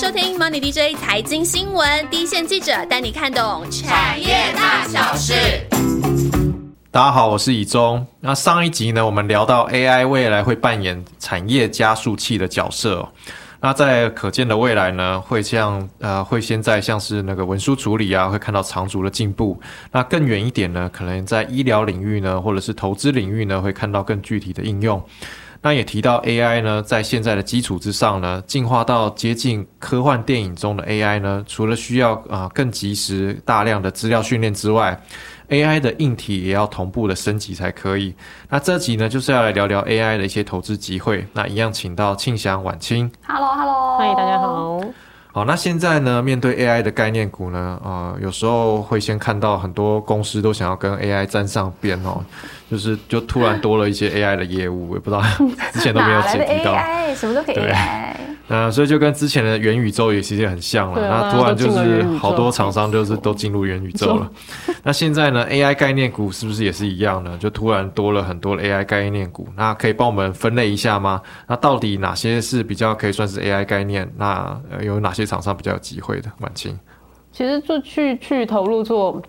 收听 Money DJ 财经新闻，第一线记者带你看懂产业大小事。大家好，我是以中。那上一集呢，我们聊到 AI 未来会扮演产业加速器的角色。那在可见的未来呢，会像呃，会先在像是那个文书处理啊，会看到长足的进步。那更远一点呢，可能在医疗领域呢，或者是投资领域呢，会看到更具体的应用。那也提到 AI 呢，在现在的基础之上呢，进化到接近科幻电影中的 AI 呢，除了需要啊更及时大量的资料训练之外，AI 的硬体也要同步的升级才可以。那这集呢，就是要来聊聊 AI 的一些投资机会。那一样，请到庆祥晚清。Hello，Hello，欢迎大家好。好，那现在呢，面对 AI 的概念股呢，呃，有时候会先看到很多公司都想要跟 AI 沾上边哦。就是就突然多了一些 AI 的业务，我也不知道 之前都没有解提到，AI 什么都可以 AI。那所以就跟之前的元宇宙也其实很像了。那突然就是好多厂商就是都进入元宇宙了。那现在呢，AI 概念股是不是也是一样呢？就突然多了很多的 AI 概念股。那可以帮我们分类一下吗？那到底哪些是比较可以算是 AI 概念？那有哪些厂商比较有机会的？晚清，其实就去去投入做。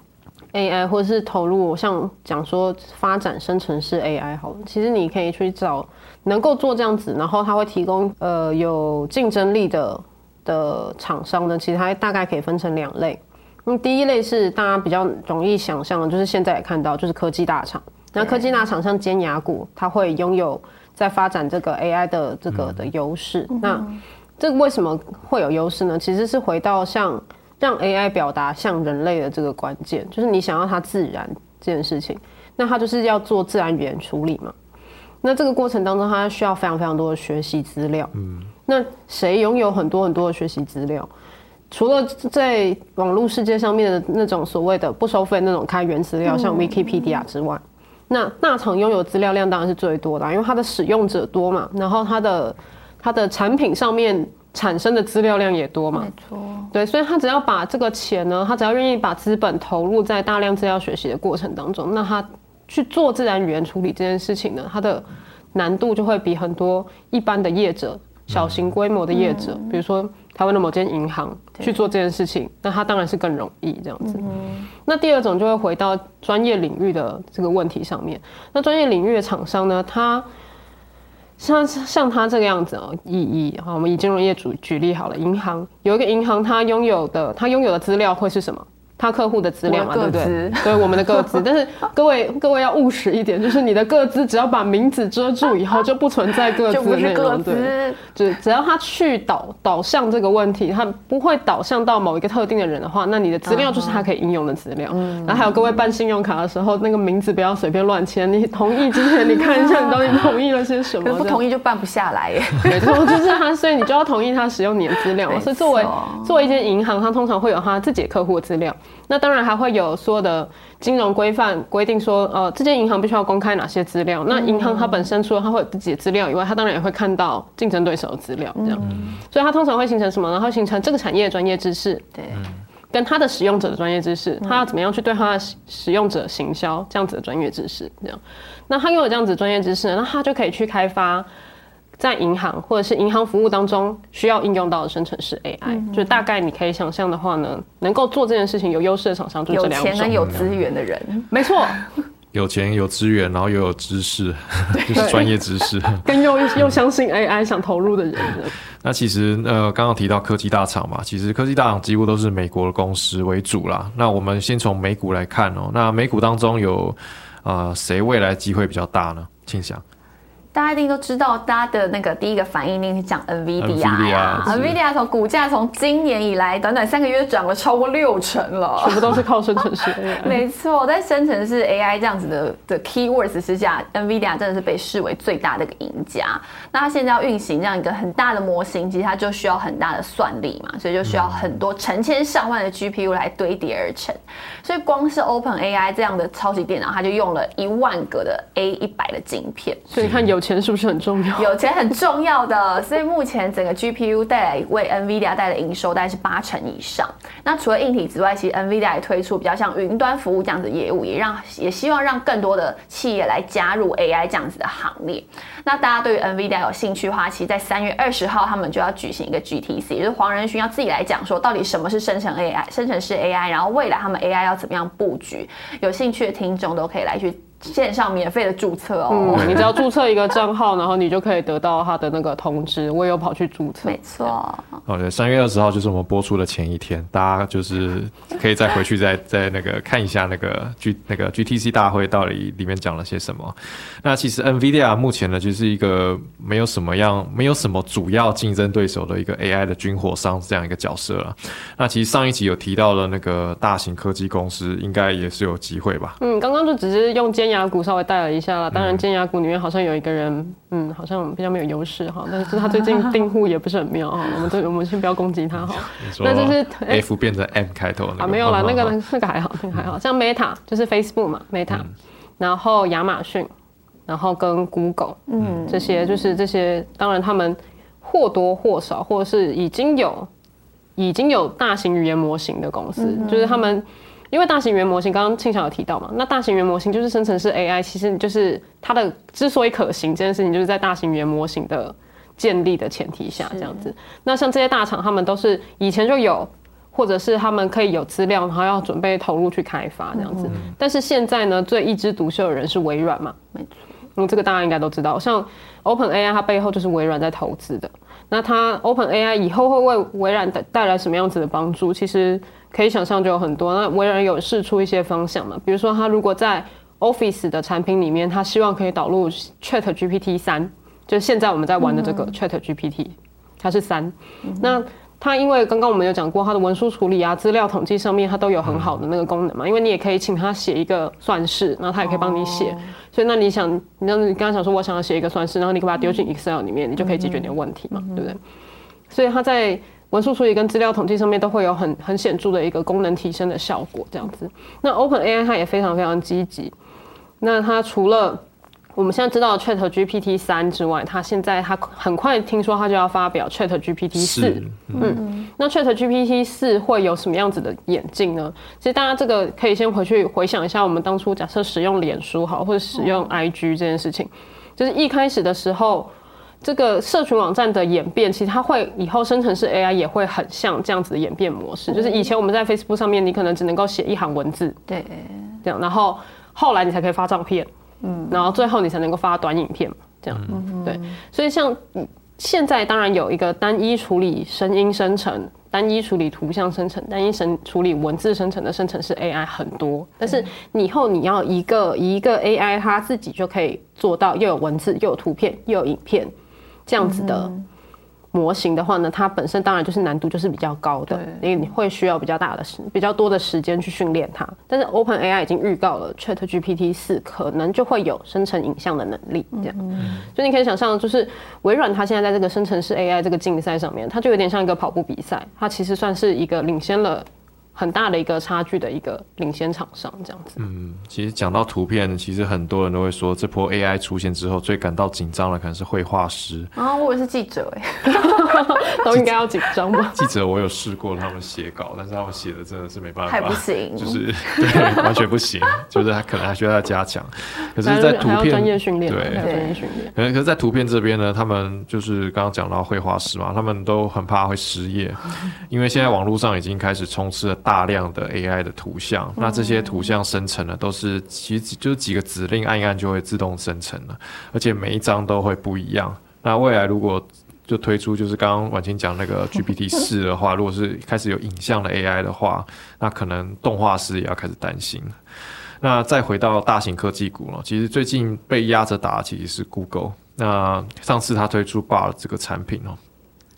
AI 或是投入像讲说发展生成式 AI 好了，其实你可以去找能够做这样子，然后它会提供呃有竞争力的的厂商呢，其实它大概可以分成两类。那第一类是大家比较容易想象的，就是现在也看到就是科技大厂。那科技大厂像尖牙股，它会拥有在发展这个 AI 的这个的优势。那这个为什么会有优势呢？其实是回到像。让 AI 表达像人类的这个关键，就是你想要它自然这件事情，那它就是要做自然语言处理嘛。那这个过程当中，它需要非常非常多的学习资料。嗯，那谁拥有很多很多的学习资料？除了在网络世界上面的那种所谓的不收费那种开源资料，像 Wikipedia 之外，那大厂拥有资料量当然是最多的，因为它的使用者多嘛，然后它的它的产品上面。产生的资料量也多嘛？没错，对，所以他只要把这个钱呢，他只要愿意把资本投入在大量资料学习的过程当中，那他去做自然语言处理这件事情呢，它的难度就会比很多一般的业者、小型规模的业者，比如说台湾的某间银行去做这件事情，那他当然是更容易这样子。那第二种就会回到专业领域的这个问题上面，那专业领域的厂商呢，它。像像他这个样子哦，以以好，我们以金融业主举例好了，银行有一个银行，它拥有的它拥有的资料会是什么？他客户的资料嘛，对不对？对我们的个资，但是各位各位要务实一点，就是你的个资只要把名字遮住以后，就不存在个资内容，对，就只要他去导导向这个问题，他不会导向到某一个特定的人的话，那你的资料就是他可以应用的资料。然后还有各位办信用卡的时候，那个名字不要随便乱签，你同意之前你看一下你到底同意了些什么，不同意就办不下来耶。没错，就是他，所以你就要同意他使用你的资料。所以作为作为一间银行，它通常会有他自己的客户的资料。那当然还会有所有的金融规范规定说，呃，这间银行必须要公开哪些资料。那银行它本身除了它会有自己的资料以外，它当然也会看到竞争对手的资料，这样。所以它通常会形成什么？然后形成这个产业专业知识，对，跟它的使用者的专业知识，它要怎么样去对它的使用者行销这样子的专业知识，这样。那它拥有这样子专业知识，那它就可以去开发。在银行或者是银行服务当中需要应用到的生成式 AI，就大概你可以想象的话呢，能够做这件事情有优势的厂商就是这两种。有钱有资源的人，没错。有钱有资源，然后又有知识，就是专业知识，跟又又相信 AI 想投入的人。那其实呃，刚刚提到科技大厂嘛，其实科技大厂几乎都是美国的公司为主啦。那我们先从美股来看哦，那美股当中有啊谁未来机会比较大呢？庆祥。大家一定都知道，大家的那个第一个反应一定是讲 NVIDIA 呀，NVIDIA 从股价从今年以来短短三个月涨了超过六成了，全部都是靠生成式 AI。没错，在生成式 AI 这样子的的 keywords 之下，NVIDIA 真的是被视为最大的一个赢家。那它现在要运行这样一个很大的模型，其实它就需要很大的算力嘛，所以就需要很多成千上万的 GPU 来堆叠而成。所以光是 Open AI 这样的超级电脑，它就用了一万个的 A 一百的晶片。所以你看有。钱是不是很重要？有钱很重要的，所以目前整个 GPU 带来为 NVIDIA 带来的营收大概是八成以上。那除了硬体之外，其实 NVIDIA 也推出比较像云端服务这样子的业务，也让也希望让更多的企业来加入 AI 这样子的行列。那大家对于 NVIDIA 有兴趣的话，其实，在三月二十号他们就要举行一个 GTC，就是黄仁勋要自己来讲说，到底什么是生成 AI，生成式 AI，然后未来他们 AI 要怎么样布局。有兴趣的听众都可以来去。线上免费的注册哦，你只要注册一个账号，然后你就可以得到他的那个通知。我也有跑去注册，没错。哦，对，三月二十号就是我们播出的前一天，大家就是可以再回去再 再那个看一下那个 G 那个 GTC 大会到底里面讲了些什么。那其实 NVIDIA 目前呢就是一个没有什么样没有什么主要竞争对手的一个 AI 的军火商这样一个角色了。那其实上一集有提到了那个大型科技公司，应该也是有机会吧？嗯，刚刚就只是用尖。尖牙股稍微带了一下了，当然尖牙股里面好像有一个人，嗯，好像比较没有优势哈，但是他最近 订户也不是很妙哈，我们这我们先不要攻击他哈。那就是 F 变成 M 开头啊，没有了，那个那个还好，那个还好，像 Meta 就是 Facebook 嘛，Meta，然后亚马逊，然后跟 Google，嗯，这些就是这些，当然他们或多或少或是已经有已经有大型语言模型的公司，就是他们。因为大型语言模型，刚刚庆祥有提到嘛，那大型语言模型就是生成式 AI，其实就是它的之所以可行这件事情，就是在大型语言模型的建立的前提下这样子。那像这些大厂，他们都是以前就有，或者是他们可以有资料，然后要准备投入去开发这样子。但是现在呢，最一枝独秀的人是微软嘛，没错，嗯，这个大家应该都知道，像 Open AI 它背后就是微软在投资的。那它 Open AI 以后会为微软带带来什么样子的帮助？其实。可以想象就有很多，那微软有试出一些方向嘛？比如说，他如果在 Office 的产品里面，他希望可以导入 Chat GPT 三，就是现在我们在玩的这个 Chat GPT，它是三。那它因为刚刚我们有讲过，它的文书处理啊、资料统计上面，它都有很好的那个功能嘛。因为你也可以请他写一个算式，然后他也可以帮你写。所以那你想，你你刚刚想说，我想要写一个算式，然后你可以把它丢进 Excel 里面，你就可以解决你的问题嘛，对不对？所以他在文书处理跟资料统计上面都会有很很显著的一个功能提升的效果，这样子。那 Open AI 它也非常非常积极。那它除了我们现在知道 Chat GPT 三之外，它现在它很快听说它就要发表 Chat GPT 四。嗯，那 Chat GPT 四会有什么样子的演进呢？其实大家这个可以先回去回想一下，我们当初假设使用脸书好，或者使用 IG 这件事情，就是一开始的时候。这个社群网站的演变，其实它会以后生成式 AI 也会很像这样子的演变模式。就是以前我们在 Facebook 上面，你可能只能够写一行文字，对，这样，然后后来你才可以发照片，嗯，然后最后你才能够发短影片，这样，对。所以像现在当然有一个单一处理声音生成、单一处理图像生成、单一生处理文字生成的生成式 AI 很多，但是你以后你要一个一个 AI 它自己就可以做到又有文字又有图片又有影片。这样子的模型的话呢，它本身当然就是难度就是比较高的，因为你会需要比较大的时比较多的时间去训练它。但是 Open AI 已经预告了 Chat GPT 四可能就会有生成影像的能力，这样，所以你可以想象，就是微软它现在在这个生成式 AI 这个竞赛上面，它就有点像一个跑步比赛，它其实算是一个领先了。很大的一个差距的一个领先厂商这样子。嗯，其实讲到图片，其实很多人都会说，这波 AI 出现之后，最感到紧张的可能是绘画师。啊，我也是记者哎，都应该要紧张吧？记者我有试过他们写稿，但是他们写的真的是没办法，还不行，就是对，完全不行，就是他可能还需要再加强。可是，在图片专业训练，对专业训练。可能可是，在图片这边呢，他们就是刚刚讲到绘画师嘛，他们都很怕会失业，因为现在网络上已经开始充斥了。大量的 AI 的图像，那这些图像生成呢，都是其实就是几个指令按一按就会自动生成了，而且每一张都会不一样。那未来如果就推出就是刚刚婉清讲那个 GPT 四的话，如果是开始有影像的 AI 的话，那可能动画师也要开始担心。那再回到大型科技股了，其实最近被压着打其实是 Google。那上次他推出 Bard 这个产品哦。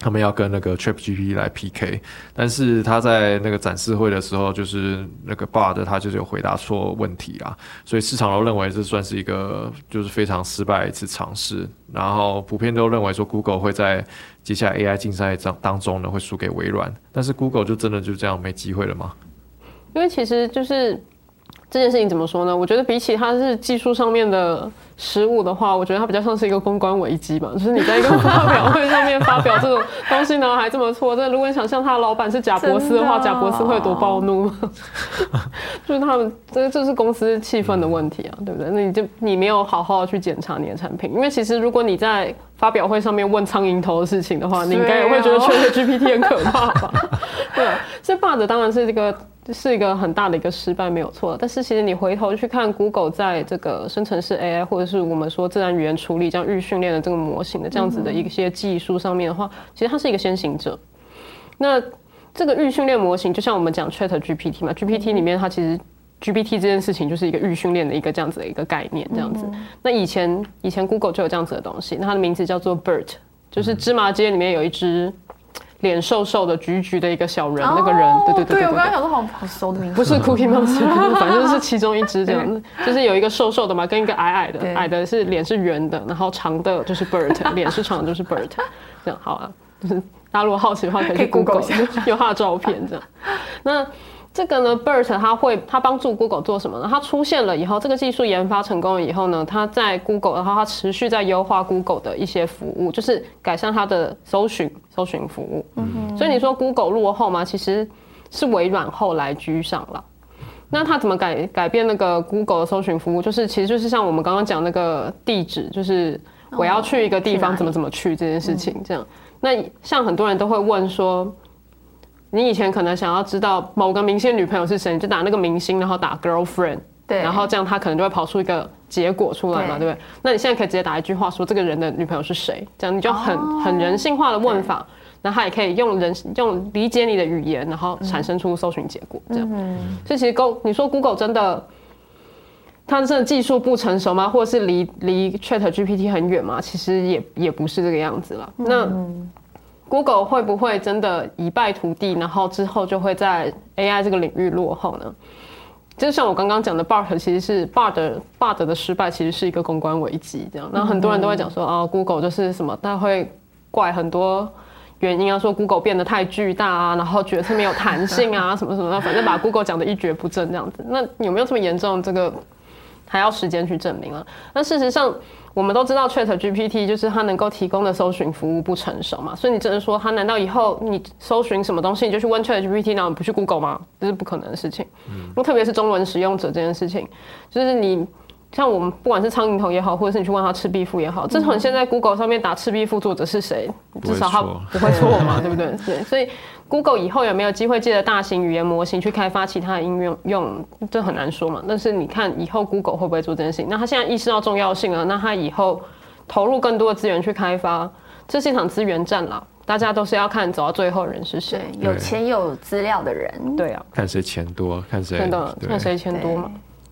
他们要跟那个 ChatGPT 来 PK，但是他在那个展示会的时候，就是那个 Bard 他就是有回答错问题啊，所以市场都认为这算是一个就是非常失败一次尝试，然后普遍都认为说 Google 会在接下来 AI 竞赛当当中呢会输给微软，但是 Google 就真的就这样没机会了吗？因为其实就是这件事情怎么说呢？我觉得比起它是技术上面的失误的话，我觉得它比较像是一个公关危机吧。就是你在一个 发表会上面发表这种东西呢，还这么错。这如果你想象他的老板是贾博士的话，贾博士会多暴怒？就是他们这这是公司气氛的问题啊，对不对？那你就你没有好好去检查你的产品，因为其实如果你在发表会上面问苍蝇头的事情的话，你应该也会觉得 Chat GPT 很可怕吧？对，所以 Bard 当然是这个。是一个很大的一个失败，没有错。但是其实你回头去看 Google 在这个生成式 AI 或者是我们说自然语言处理这样预训练的这个模型的这样子的一些技术上面的话，其实它是一个先行者。那这个预训练模型，就像我们讲 Chat GPT 嘛，GPT 里面它其实 GPT 这件事情就是一个预训练的一个这样子的一个概念，这样子。那以前以前 Google 就有这样子的东西，那它的名字叫做 BERT，就是芝麻街里面有一只。脸瘦瘦的、橘橘的一个小人，那个人，对对对对，我刚刚想说好好熟的名字，不是 Cookie Monster，反正是其中一只这样，就是有一个瘦瘦的嘛，跟一个矮矮的，矮的是脸是圆的，然后长的就是 Bert，脸是长的就是 Bert，这样好啊，就是大家如果好奇的话可以去 Google 有他的照片这样，那。这个呢，BERT 它会它帮助 Google 做什么呢？它出现了以后，这个技术研发成功了以后呢，它在 Google，然后它持续在优化 Google 的一些服务，就是改善它的搜寻搜寻服务。嗯所以你说 Google 落后吗？其实是微软后来居上了。那它怎么改改变那个 Google 的搜寻服务？就是其实就是像我们刚刚讲那个地址，就是我要去一个地方怎么怎么去这件事情这样。那像很多人都会问说。你以前可能想要知道某个明星女朋友是谁，你就打那个明星，然后打 girlfriend，对，然后这样他可能就会跑出一个结果出来嘛，对不对？那你现在可以直接打一句话说这个人的女朋友是谁，这样你就很很人性化的问法，然后他也可以用人用理解你的语言，然后产生出搜寻结果，这样。嗯所以其实 Go 你说 Google 真的，它真的技术不成熟吗？或者是离离 Chat GPT 很远吗？其实也也不是这个样子了。那 Google 会不会真的一败涂地，然后之后就会在 AI 这个领域落后呢？就像我刚刚讲的，Bard 其实是 Bard Bard 的失败，其实是一个公关危机。这样，那很多人都会讲说，啊，Google 就是什么，他会怪很多原因啊，说 Google 变得太巨大啊，然后决策没有弹性啊，什么什么的，反正把 Google 讲的一蹶不振这样子。那有没有这么严重？这个还要时间去证明了。那事实上。我们都知道 Chat GPT 就是它能够提供的搜寻服务不成熟嘛，所以你只能说它难道以后你搜寻什么东西你就去问 Chat GPT，然后不去 Google 吗？这是不可能的事情。嗯，特别是中文使用者这件事情，就是你像我们不管是苍蝇头也好，或者是你去问他赤壁赋也好，至少你现在 Google 上面打赤壁赋作者是谁，至少他不会错嘛，对不对？对，所以。Google 以后有没有机会借着大型语言模型去开发其他的应用？用这很难说嘛。但是你看以后 Google 会不会做这件事情？那他现在意识到重要性了，那他以后投入更多的资源去开发，这是一场资源战了。大家都是要看走到最后人是谁，有钱有资料的人。对啊，看谁钱多，看谁真的看谁钱多嘛。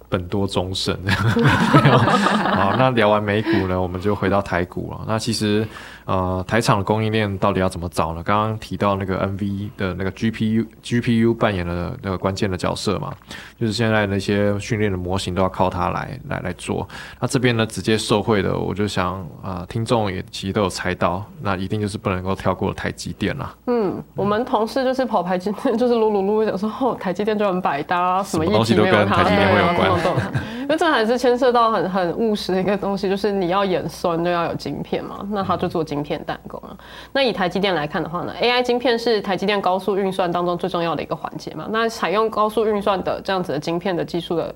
本多终胜。好，那聊完美股呢，我们就回到台股了。那其实。呃，台厂的供应链到底要怎么找呢？刚刚提到那个 NV 的那个 GPU GPU 扮演了那个关键的角色嘛，就是现在那些训练的模型都要靠它来来来做。那这边呢，直接受惠的，我就想啊，听众也其实都有猜到，那一定就是不能够跳过台积电啦。嗯，我们同事就是跑台积电，就是噜噜噜讲说，哦，台积电就很百搭，什么东西都跟台积电会有关。因为这还是牵涉到很很务实的一个东西，就是你要演算就要有晶片嘛，那他就做晶。晶片代工啊，那以台积电来看的话呢，AI 晶片是台积电高速运算当中最重要的一个环节嘛。那采用高速运算的这样子的晶片的技术的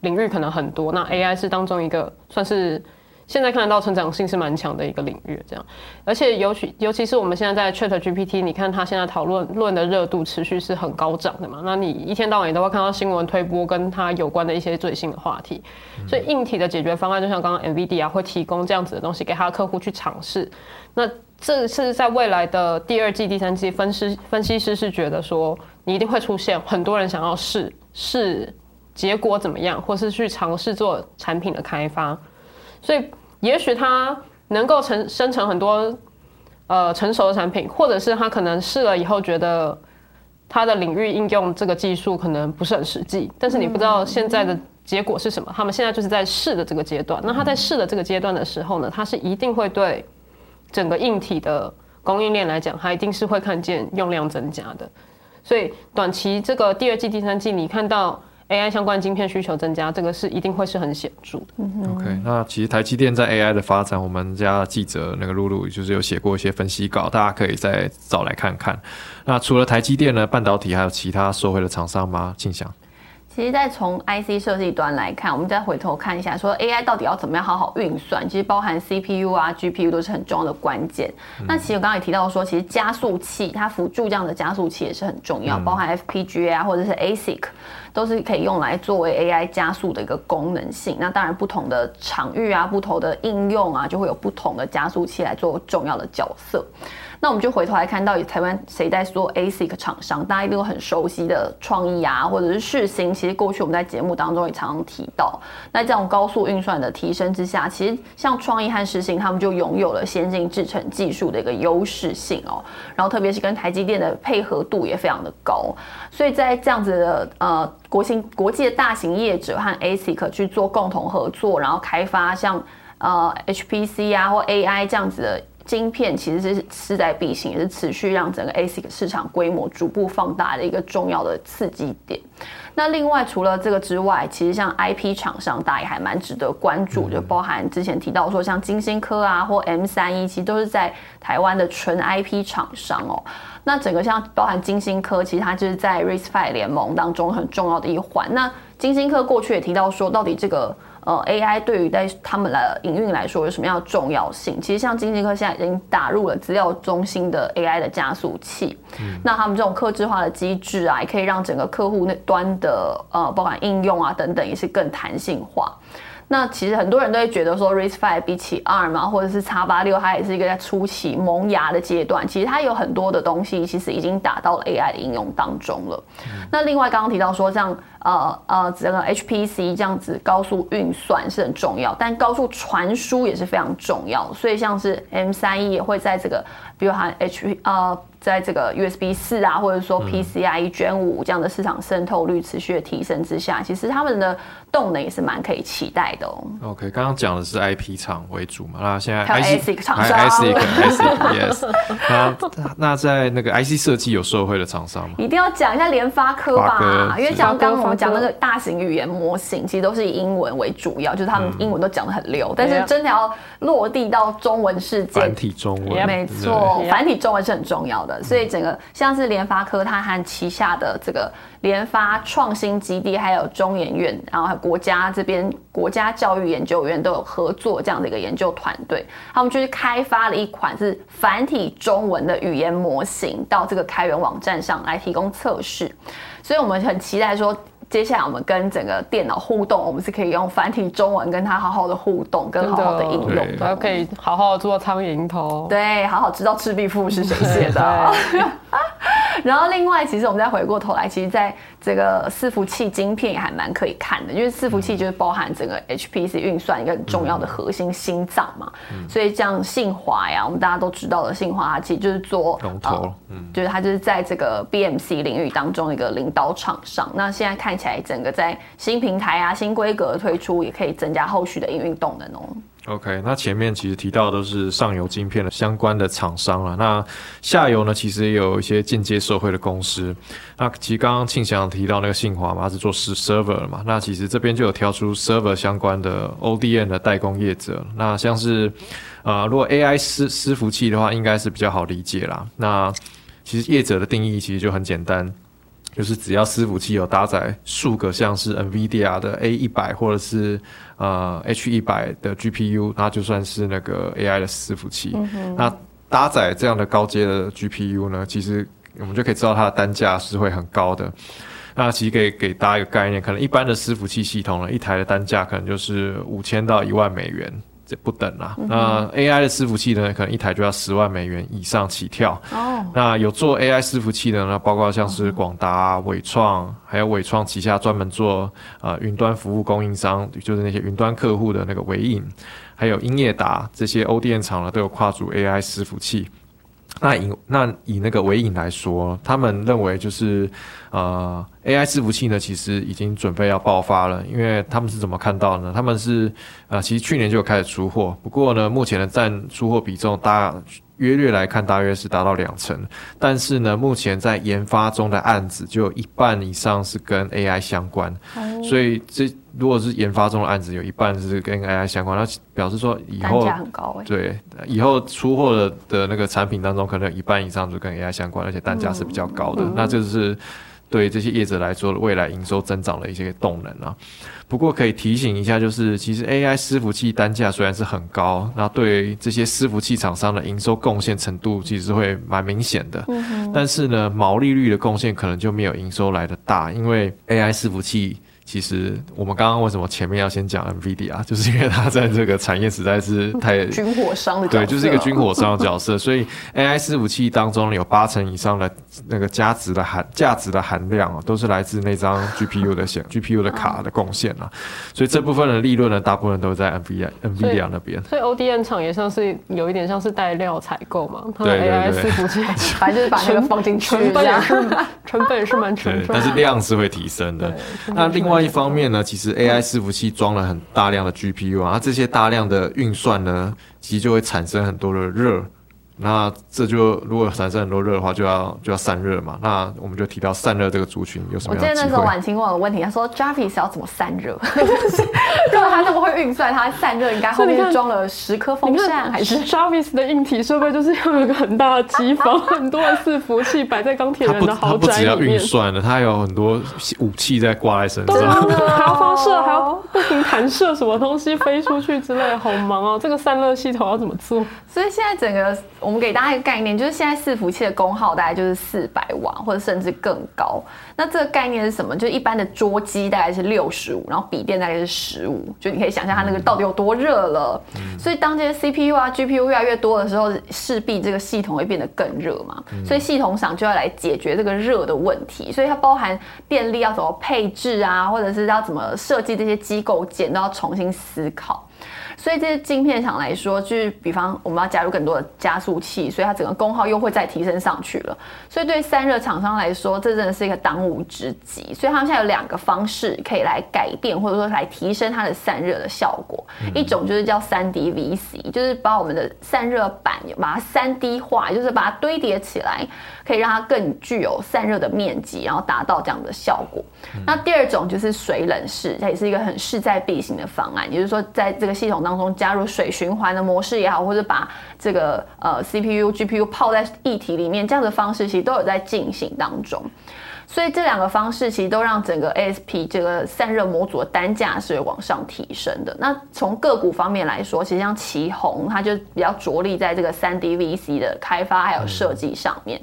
领域可能很多，那 AI 是当中一个算是。现在看得到成长性是蛮强的一个领域，这样，而且尤其尤其是我们现在在 Chat GPT，你看它现在讨论论的热度持续是很高涨的嘛？那你一天到晚也都会看到新闻推播跟它有关的一些最新的话题，所以硬体的解决方案就像刚刚 NVIDIA 会提供这样子的东西给他的客户去尝试。那这是在未来的第二季、第三季，分析分析师是觉得说你一定会出现很多人想要试试结果怎么样，或是去尝试做产品的开发。所以，也许它能够成生成很多呃成熟的产品，或者是他可能试了以后觉得他的领域应用这个技术可能不是很实际，但是你不知道现在的结果是什么。他们现在就是在试的这个阶段。那他在试的这个阶段的时候呢，他是一定会对整个硬体的供应链来讲，它一定是会看见用量增加的。所以短期这个第二季、第三季，你看到。AI 相关晶片需求增加，这个是一定会是很显著的。OK，那其实台积电在 AI 的发展，我们家记者那个露露就是有写过一些分析稿，大家可以再找来看看。那除了台积电呢，半导体还有其他受惠的厂商吗？庆祥。其实，再从 IC 设计端来看，我们再回头看一下，说 AI 到底要怎么样好好运算，其实包含 CPU 啊、GPU 都是很重要的关键。那其实我刚刚也提到说，其实加速器它辅助这样的加速器也是很重要，包含 FPGA 啊或者是 ASIC，都是可以用来作为 AI 加速的一个功能性。那当然，不同的场域啊、不同的应用啊，就会有不同的加速器来做重要的角色。那我们就回头来看，到底台湾谁在做 ASIC 厂商？大家一定都很熟悉的创意啊，或者是世新。其实过去我们在节目当中也常常提到。那这种高速运算的提升之下，其实像创意和世新，他们就拥有了先进制程技术的一个优势性哦。然后特别是跟台积电的配合度也非常的高，所以在这样子的呃国型国际的大型业者和 ASIC 去做共同合作，然后开发像呃 HPC 啊或 AI 这样子的。晶片其实是势在必行，也是持续让整个 ASIC 市场规模逐步放大的一个重要的刺激点。那另外除了这个之外，其实像 IP 厂商，大家也还蛮值得关注，就包含之前提到说像金星科啊或 M 三一，其实都是在台湾的纯 IP 厂商哦。那整个像包含金星科，其实它就是在 RISC-V 联盟当中很重要的一环。那金星科过去也提到说，到底这个。呃，AI 对于在他们的营运来说有什么样的重要性？其实像金星科现在已经打入了资料中心的 AI 的加速器，嗯、那他们这种客制化的机制啊，也可以让整个客户那端的呃，包含应用啊等等，也是更弹性化。那其实很多人都会觉得说 r i s Five 比起 ARM 啊，或者是 X 八六，它也是一个在初期萌芽的阶段。其实它有很多的东西，其实已经打到了 AI 的应用当中了。嗯、那另外刚刚提到说，像呃呃整个 HPC 这样子高速运算是很重要，但高速传输也是非常重要。所以像是 M 三一也会在这个，比如含 H 呃。在这个 USB 四啊，或者说 PCIe Gen 五这样的市场渗透率持续的提升之下，其实他们的动能也是蛮可以期待的哦。OK，刚刚讲的是 IP 厂为主嘛，那现在还有 ASIC 厂商，ASIC ASIC yes。那那在那个 IC 设计有受惠的厂商吗？一定要讲一下联发科吧，科因为像刚刚我们讲那个大型语言模型，其实都是以英文为主要，就是他们英文都讲的很溜，但是真的要落地到中文世界，繁体中文，没错，繁体中文是很重要的。所以整个像是联发科，它和旗下的这个联发创新基地，还有中研院，然后还有国家这边国家教育研究院都有合作这样的一个研究团队，他们就是开发了一款是繁体中文的语言模型，到这个开源网站上来提供测试。所以我们很期待说。接下来我们跟整个电脑互动，我们是可以用繁体中文跟它好好的互动，跟好好的应用，然后可以好好做苍蝇头，对，好好知道《赤壁赋》是谁写的。然后另外，其实我们再回过头来，其实在这个伺服器晶片也还蛮可以看的，因为伺服器就是包含整个 HPC 运算一个很重要的核心心脏嘛。嗯、所以像信华呀，我们大家都知道的信华，它其实就是做龙头，嗯，就是它就是在这个 BMC 领域当中一个领导厂商。那现在看起来，整个在新平台啊、新规格推出，也可以增加后续的营运动能哦。OK，那前面其实提到的都是上游晶片的相关的厂商了，那下游呢，其实也有一些间接受惠的公司。那其实刚刚庆祥提到那个信华嘛，它是做 server 嘛，那其实这边就有挑出 server 相关的 ODM 的代工业者。那像是呃，如果 AI 伺伺服器的话，应该是比较好理解啦。那其实业者的定义其实就很简单。就是只要伺服器有搭载数个像是 NVIDIA 的 A 一百或者是呃 H 一百的 GPU，那就算是那个 AI 的伺服器。嗯、那搭载这样的高阶的 GPU 呢，其实我们就可以知道它的单价是会很高的。那其实给给大家一个概念，可能一般的伺服器系统呢，一台的单价可能就是五千到一万美元。这不等啦。嗯、那 AI 的伺服器呢，可能一台就要十万美元以上起跳。哦。那有做 AI 伺服器的呢，包括像是广达、伟创，还有伟创旗下专门做呃云端服务供应商，就是那些云端客户的那个伟影，还有英业达这些 ODM 厂呢，都有跨足 AI 伺服器。那以那以那个伟影来说，他们认为就是呃 AI 伺服器呢，其实已经准备要爆发了，因为他们是怎么看到呢？他们是呃其实去年就有开始出货，不过呢目前的占出货比重大约略来看，大约是达到两成。但是呢，目前在研发中的案子就有一半以上是跟 AI 相关，所以这如果是研发中的案子，有一半是跟 AI 相关，那表示说以后单价很高哎、对以后出货的的那个产品当中，可能有一半以上就跟 AI 相关，而且单价是比较高的。那这是对这些业者来说，未来营收增长的一些动能啊。不过可以提醒一下，就是其实 AI 伺服器单价虽然是很高，那对这些伺服器厂商的营收贡献程度其实会蛮明显的。但是呢，毛利率的贡献可能就没有营收来的大，因为 AI 伺服器。其实我们刚刚为什么前面要先讲 NVIDIA，就是因为它在这个产业实在是太 军火商的角色对，就是一个军火商的角色，所以 AI 伺服器当中有八成以上的那个价值的含价值的含量啊，都是来自那张 GPU 的显 GPU 的卡的贡献啊，所以这部分的利润呢，大部分都在 NVIDIA NVIDIA 那边。所以 ODM 厂也像是有一点像是带料采购嘛，它的对对 AI 对伺服器反正就是把那个放进去成本也。是成本也是蛮沉对，重的，但是量是会提升的。那另外一方面呢，其实 AI 伺服器装了很大量的 GPU 啊，这些大量的运算呢，其实就会产生很多的热。那这就如果产生很多热的话，就要就要散热嘛。那我们就提到散热这个族群有什我记得么样的机会？那时候晚清问我的问题，他说 Jarvis 要怎么散热？如 果他那么会运算，他散热应该后面是装了十颗风扇还是？Jarvis 的硬体设备就是要有一个很大的机房，很多的伺服器摆在钢铁人的豪它不只要宅里面。运算的，他还有很多武器在挂在身对啊，上。还要发射，还要不停弹射什么东西飞出去之类的，好忙哦。这个散热系统要怎么做？所以现在整个我们给大家一个概念，就是现在伺服器的功耗大概就是四百瓦，或者甚至更高。那这个概念是什么？就一般的桌机大概是六十五，然后笔电大概是十五，就你可以想象它那个到底有多热了。所以当这些 CPU 啊、GPU 越来越多的时候，势必这个系统会变得更热嘛。所以系统厂就要来解决这个热的问题，所以它包含电力要怎么配置啊，或者是要怎么设计这些机构件，都要重新思考。所以这些晶片厂来说，就是比方我们要加入更多的加速器，所以它整个功耗又会再提升上去了。所以对散热厂商来说，这真的是一个当务之急。所以他们现在有两个方式可以来改变，或者说来提升它的散热的效果。一种就是叫三 D VC，就是把我们的散热板把它三 D 化，就是把它堆叠起来，可以让它更具有散热的面积，然后达到这样的效果。那第二种就是水冷式，它也是一个很势在必行的方案，也就是说，在这个系统当中加入水循环的模式也好，或者把这个呃 CPU、GPU 泡在液体里面，这样的方式其实都有在进行当中。所以这两个方式其实都让整个 ASP 这个散热模组的单价是往上提升的。那从个股方面来说，其实像奇宏，它就比较着力在这个三 D VC 的开发还有设计上面。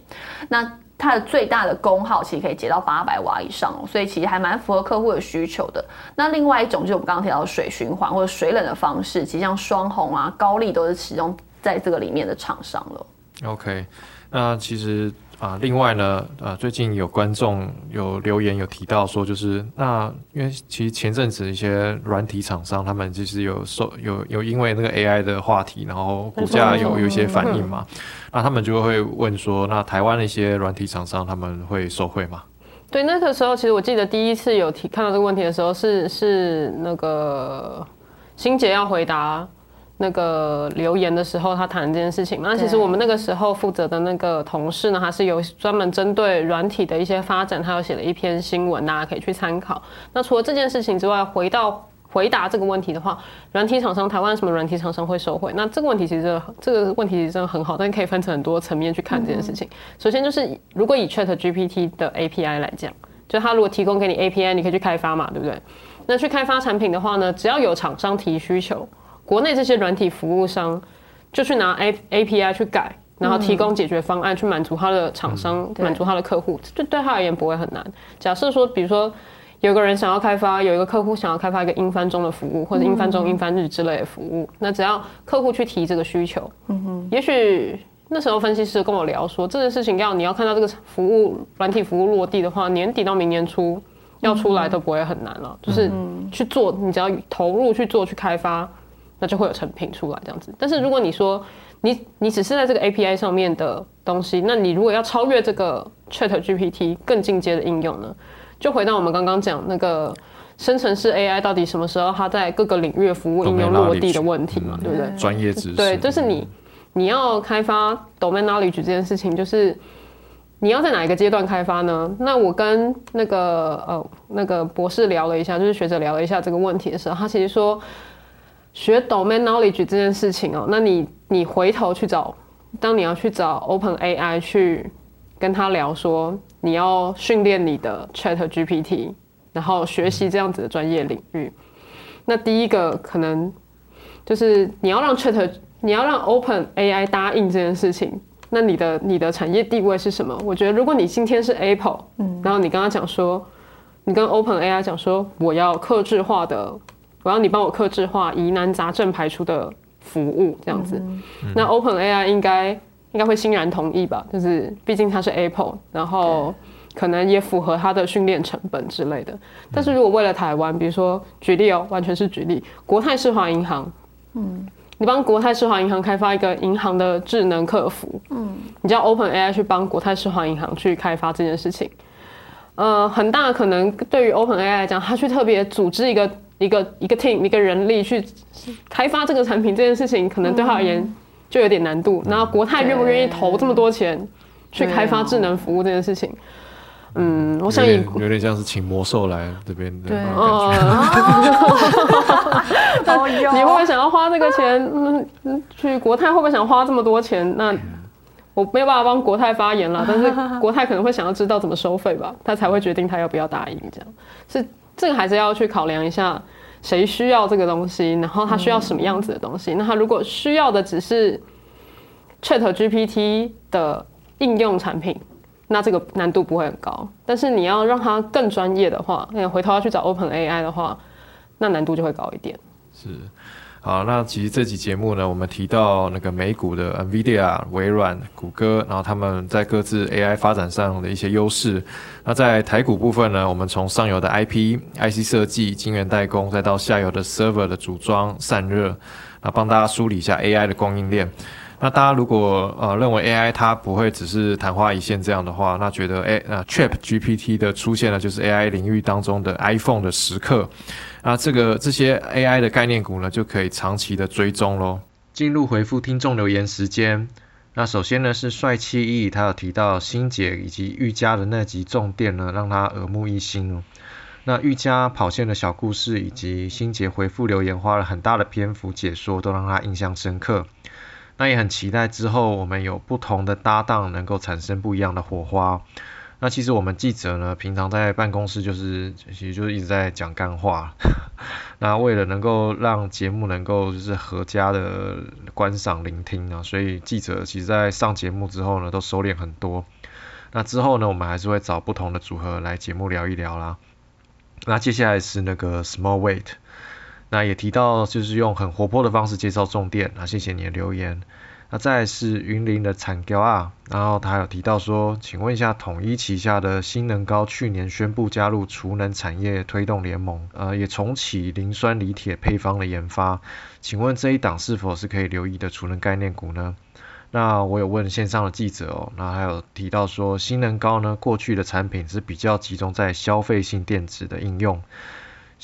那它的最大的功耗其实可以接到八百瓦以上，所以其实还蛮符合客户的需求的。那另外一种就是我们刚刚提到的水循环或者水冷的方式，其实像双红啊、高丽都是其中在这个里面的厂商了。OK，那其实啊、另外呢，呃，最近有观众有留言有提到说，就是那因为其实前阵子一些软体厂商他们其实有受有有因为那个 AI 的话题，然后股价有有一些反应嘛，那他们就会问说，那台湾的一些软体厂商他们会受惠吗？对，那个时候其实我记得第一次有提看到这个问题的时候是是那个欣姐要回答那个留言的时候，他谈这件事情嘛。那其实我们那个时候负责的那个同事呢，他是有专门针对软体的一些发展，他有写了一篇新闻，大家可以去参考。那除了这件事情之外，回到回答这个问题的话，软体厂商台湾什么软体厂商会收回？那这个问题其实这个问题真的很好，但可以分成很多层面去看这件事情。首先就是如果以 Chat GPT 的 API 来讲，就它如果提供给你 API，你可以去开发嘛，对不对？那去开发产品的话呢，只要有厂商提需求，国内这些软体服务商就去拿 A API 去改，然后提供解决方案去满足他的厂商，对。满足他的客户，这对他而言不会很难。假设说，比如说有个人想要开发，有一个客户想要开发一个英翻中的服务，或者英翻中、英翻日之类的服务，那只要客户去提这个需求，嗯哼，也许。那时候分析师跟我聊说，这件事情要你要看到这个服务软体服务落地的话，年底到明年初要出来都不会很难了，就是去做，你只要投入去做去开发，那就会有成品出来这样子。但是如果你说你你只是在这个 API 上面的东西，那你如果要超越这个 Chat GPT 更进阶的应用呢，就回到我们刚刚讲那个生成式 AI 到底什么时候它在各个领域服务应用落地的问题嘛，对不对？专业知识，对，就是你你要开发 domain knowledge 这件事情，就是你要在哪一个阶段开发呢？那我跟那个呃那个博士聊了一下，就是学者聊了一下这个问题的时候，他其实说学 domain knowledge 这件事情哦，那你你回头去找，当你要去找 Open AI 去跟他聊说，你要训练你的 Chat GPT，然后学习这样子的专业领域，那第一个可能就是你要让 Chat 你要让 Open AI 答应这件事情，那你的你的产业地位是什么？我觉得如果你今天是 Apple，嗯，然后你跟他讲说，你跟 Open AI 讲说，我要克制化的，我要你帮我克制化疑难杂症排除的服务，这样子，那 Open AI 应该应该会欣然同意吧？就是毕竟它是 Apple，然后可能也符合它的训练成本之类的。但是如果为了台湾，比如说举例哦，完全是举例，国泰世华银行，嗯。你帮国泰世华银行开发一个银行的智能客服，嗯，你叫 Open AI 去帮国泰世华银行去开发这件事情，呃，很大可能对于 Open AI 来讲，他去特别组织一个一个一个 team 一个人力去开发这个产品这件事情，可能对他而言就有点难度。然后国泰愿不愿意投这么多钱去开发智能服务这件事情？嗯，我想有点有点像是请魔兽来这边的对 你会不会想要花这个钱？嗯，嗯去国泰会不会想花这么多钱？那我没有办法帮国泰发言了，但是国泰可能会想要知道怎么收费吧，他才会决定他要不要答应。这样是这个还是要去考量一下谁需要这个东西，然后他需要什么样子的东西。那他如果需要的只是 Chat GPT 的应用产品。那这个难度不会很高，但是你要让他更专业的话，那回头要去找 Open AI 的话，那难度就会高一点。是，好，那其实这期节目呢，我们提到那个美股的 NVIDIA、微软、谷歌，然后他们在各自 AI 发展上的一些优势。那在台股部分呢，我们从上游的 IP、IC 设计、晶圆代工，再到下游的 server 的组装、散热，那帮大家梳理一下 AI 的供应链。那大家如果呃认为 AI 它不会只是昙花一现这样的话，那觉得哎那 Chat GPT 的出现呢，就是 AI 领域当中的 iPhone 的时刻。那这个这些 AI 的概念股呢，就可以长期的追踪喽。进入回复听众留言时间。那首先呢是帅气意，他有提到星姐以及瑜伽的那集重点呢，让他耳目一新哦。那瑜伽跑线的小故事以及星姐回复留言花了很大的篇幅解说，都让他印象深刻。那也很期待之后我们有不同的搭档，能够产生不一样的火花。那其实我们记者呢，平常在办公室就是，其实就是一直在讲干话。那为了能够让节目能够就是合家的观赏聆听啊，所以记者其实在上节目之后呢，都收敛很多。那之后呢，我们还是会找不同的组合来节目聊一聊啦。那接下来是那个 Small Weight。那也提到，就是用很活泼的方式介绍重点。那谢谢你的留言。那再来是云林的产胶啊，然后他有提到说，请问一下，统一旗下的新能高去年宣布加入储能产业推动联盟，呃，也重启磷酸锂铁配方的研发。请问这一档是否是可以留意的储能概念股呢？那我有问线上的记者哦，那还有提到说，新能高呢，过去的产品是比较集中在消费性电子的应用。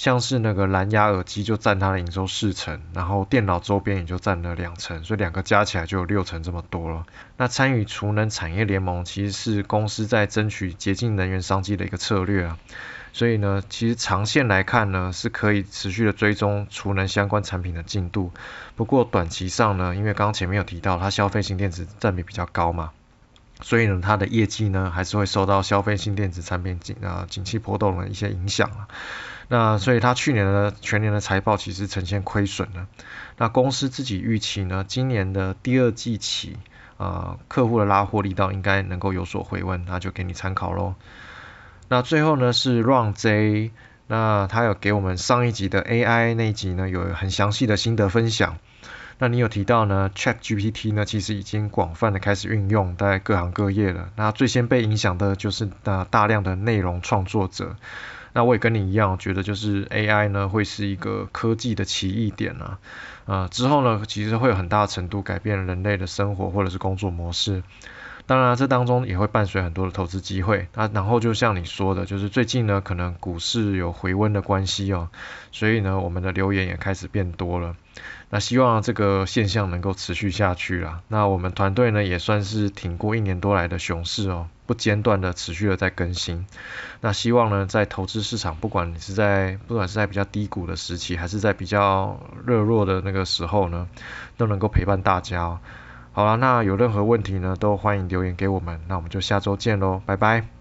像是那个蓝牙耳机就占它的营收四成，然后电脑周边也就占了两成，所以两个加起来就有六成这么多了。那参与储能产业联盟其实是公司在争取洁净能源商机的一个策略啊。所以呢，其实长线来看呢，是可以持续的追踪储能相关产品的进度。不过短期上呢，因为刚刚前面有提到它消费性电子占比比较高嘛，所以呢，它的业绩呢还是会受到消费性电子产品景啊景气波动的一些影响啊。那所以它去年的全年的财报其实呈现亏损了。那公司自己预期呢，今年的第二季起，呃，客户的拉货力道应该能够有所回温，那就给你参考喽。那最后呢是 Run J，那他有给我们上一集的 AI 那一集呢有很详细的心得分享。那你有提到呢，Chat GPT 呢其实已经广泛的开始运用在各行各业了。那最先被影响的就是那大量的内容创作者。那我也跟你一样，觉得就是 AI 呢会是一个科技的奇异点啊。呃，之后呢，其实会有很大程度改变人类的生活或者是工作模式。当然，这当中也会伴随很多的投资机会。那然后就像你说的，就是最近呢，可能股市有回温的关系哦，所以呢，我们的留言也开始变多了。那希望这个现象能够持续下去啦。那我们团队呢，也算是挺过一年多来的熊市哦，不间断的持续的在更新。那希望呢，在投资市场，不管你是在不管是在比较低谷的时期，还是在比较热络的那个时候呢，都能够陪伴大家。好了，那有任何问题呢，都欢迎留言给我们。那我们就下周见喽，拜拜。